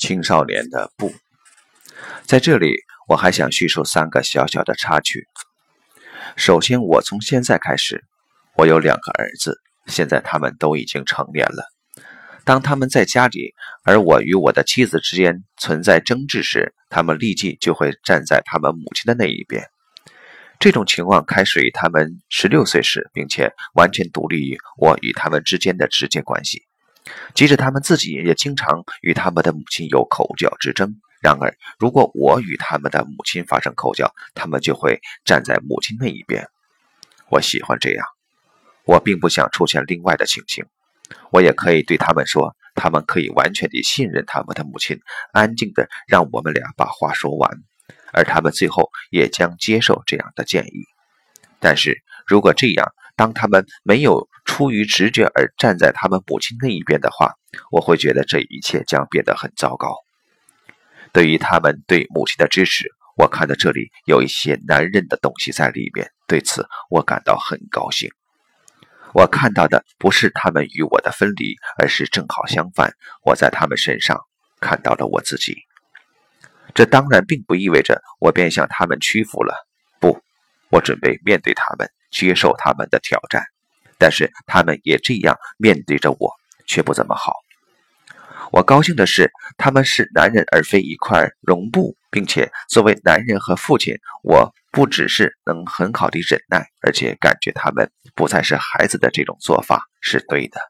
青少年的不，在这里我还想叙述三个小小的插曲。首先，我从现在开始，我有两个儿子，现在他们都已经成年了。当他们在家里，而我与我的妻子之间存在争执时，他们立即就会站在他们母亲的那一边。这种情况开始于他们十六岁时，并且完全独立于我与他们之间的直接关系。即使他们自己也经常与他们的母亲有口角之争，然而如果我与他们的母亲发生口角，他们就会站在母亲那一边。我喜欢这样，我并不想出现另外的情形。我也可以对他们说，他们可以完全地信任他们的母亲，安静地让我们俩把话说完，而他们最后也将接受这样的建议。但是如果这样，当他们没有出于直觉而站在他们母亲那一边的话，我会觉得这一切将变得很糟糕。对于他们对母亲的支持，我看到这里有一些男人的东西在里面，对此我感到很高兴。我看到的不是他们与我的分离，而是正好相反，我在他们身上看到了我自己。这当然并不意味着我便向他们屈服了，不，我准备面对他们，接受他们的挑战。但是他们也这样面对着我，却不怎么好。我高兴的是，他们是男人而非一块绒布，并且作为男人和父亲，我。不只是能很好的忍耐，而且感觉他们不再是孩子的这种做法是对的。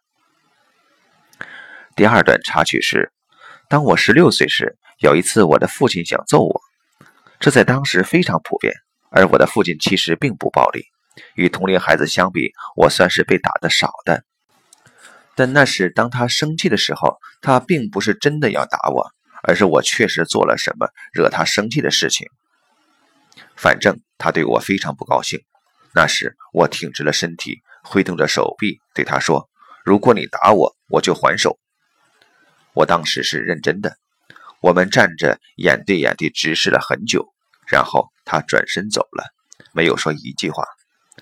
第二段插曲是：当我十六岁时，有一次我的父亲想揍我，这在当时非常普遍。而我的父亲其实并不暴力，与同龄孩子相比，我算是被打的少的。但那是当他生气的时候，他并不是真的要打我，而是我确实做了什么惹他生气的事情。反正他对我非常不高兴。那时我挺直了身体，挥动着手臂，对他说：“如果你打我，我就还手。”我当时是认真的。我们站着眼对眼地直视了很久，然后他转身走了，没有说一句话。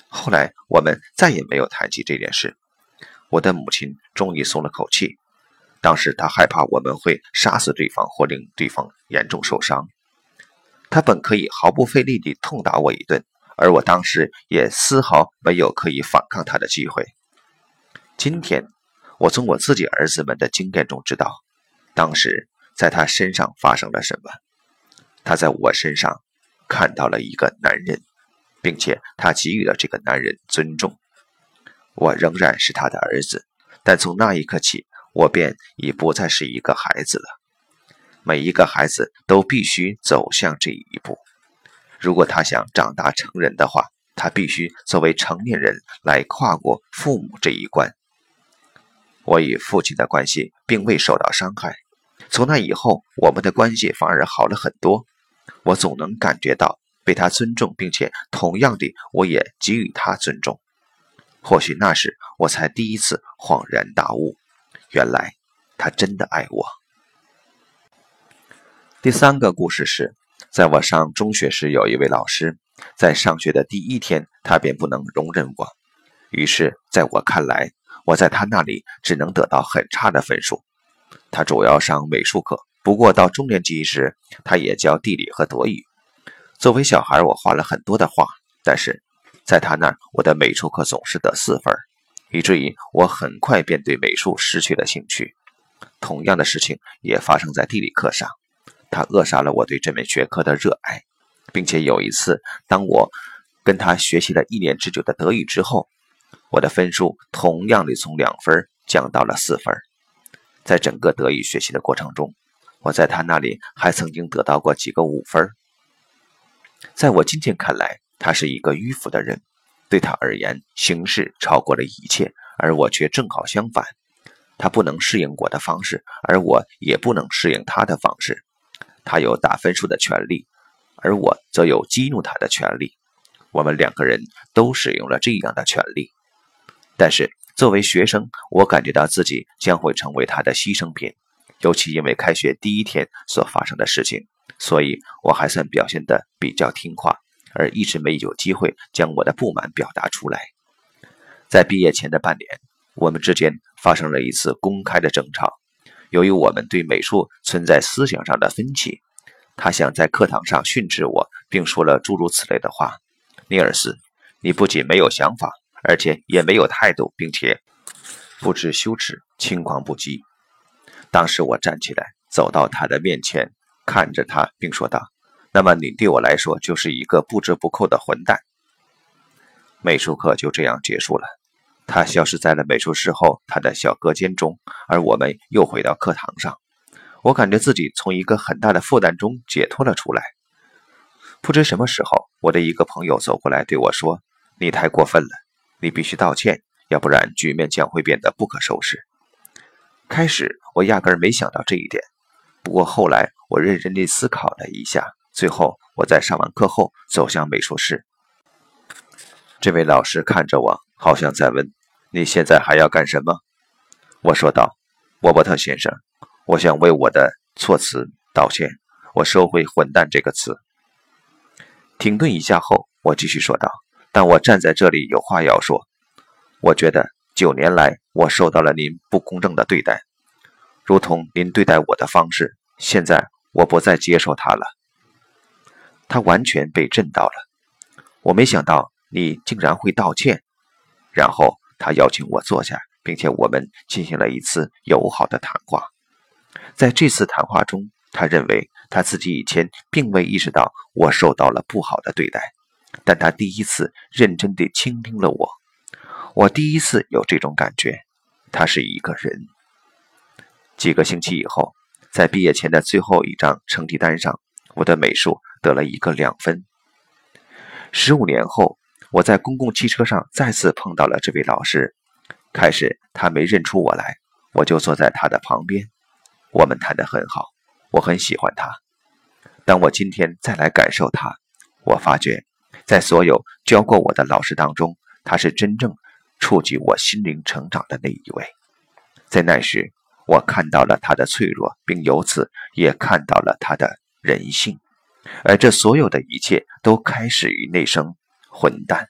后来我们再也没有谈起这件事。我的母亲终于松了口气。当时她害怕我们会杀死对方或令对方严重受伤。他本可以毫不费力地痛打我一顿，而我当时也丝毫没有可以反抗他的机会。今天，我从我自己儿子们的经验中知道，当时在他身上发生了什么。他在我身上看到了一个男人，并且他给予了这个男人尊重。我仍然是他的儿子，但从那一刻起，我便已不再是一个孩子了。每一个孩子都必须走向这一步。如果他想长大成人的话，他必须作为成年人来跨过父母这一关。我与父亲的关系并未受到伤害，从那以后，我们的关系反而好了很多。我总能感觉到被他尊重，并且同样的，我也给予他尊重。或许那时我才第一次恍然大悟，原来他真的爱我。第三个故事是，在我上中学时，有一位老师，在上学的第一天，他便不能容忍我，于是，在我看来，我在他那里只能得到很差的分数。他主要上美术课，不过到中年级时，他也教地理和德语。作为小孩，我画了很多的画，但是在他那儿，我的美术课总是得四分，以至于我很快便对美术失去了兴趣。同样的事情也发生在地理课上。他扼杀了我对这门学科的热爱，并且有一次，当我跟他学习了一年之久的德语之后，我的分数同样的从两分降到了四分。在整个德语学习的过程中，我在他那里还曾经得到过几个五分。在我今天看来，他是一个迂腐的人，对他而言，形式超过了一切，而我却正好相反。他不能适应我的方式，而我也不能适应他的方式。他有打分数的权利，而我则有激怒他的权利。我们两个人都使用了这样的权利，但是作为学生，我感觉到自己将会成为他的牺牲品，尤其因为开学第一天所发生的事情，所以我还算表现得比较听话，而一直没有机会将我的不满表达出来。在毕业前的半年，我们之间发生了一次公开的争吵。由于我们对美术存在思想上的分歧，他想在课堂上训斥我，并说了诸如此类的话：“尼尔斯，你不仅没有想法，而且也没有态度，并且不知羞耻，轻狂不羁。”当时我站起来，走到他的面前，看着他，并说道：“那么你对我来说就是一个不折不扣的混蛋。”美术课就这样结束了。他消失在了美术室后他的小隔间中，而我们又回到课堂上。我感觉自己从一个很大的负担中解脱了出来。不知什么时候，我的一个朋友走过来对我说：“你太过分了，你必须道歉，要不然局面将会变得不可收拾。”开始我压根儿没想到这一点，不过后来我认真地思考了一下，最后我在上完课后走向美术室。这位老师看着我，好像在问。你现在还要干什么？我说道：“沃伯特先生，我想为我的措辞道歉。我收回‘混蛋’这个词。”停顿一下后，我继续说道：“但我站在这里有话要说。我觉得九年来我受到了您不公正的对待，如同您对待我的方式。现在我不再接受它了。”他完全被震到了。我没想到你竟然会道歉，然后。他邀请我坐下，并且我们进行了一次友好的谈话。在这次谈话中，他认为他自己以前并未意识到我受到了不好的对待，但他第一次认真地倾听了我。我第一次有这种感觉，他是一个人。几个星期以后，在毕业前的最后一张成绩单上，我的美术得了一个两分。十五年后。我在公共汽车上再次碰到了这位老师。开始他没认出我来，我就坐在他的旁边。我们谈得很好，我很喜欢他。当我今天再来感受他，我发觉，在所有教过我的老师当中，他是真正触及我心灵成长的那一位。在那时，我看到了他的脆弱，并由此也看到了他的人性。而这所有的一切都开始于那声。混蛋。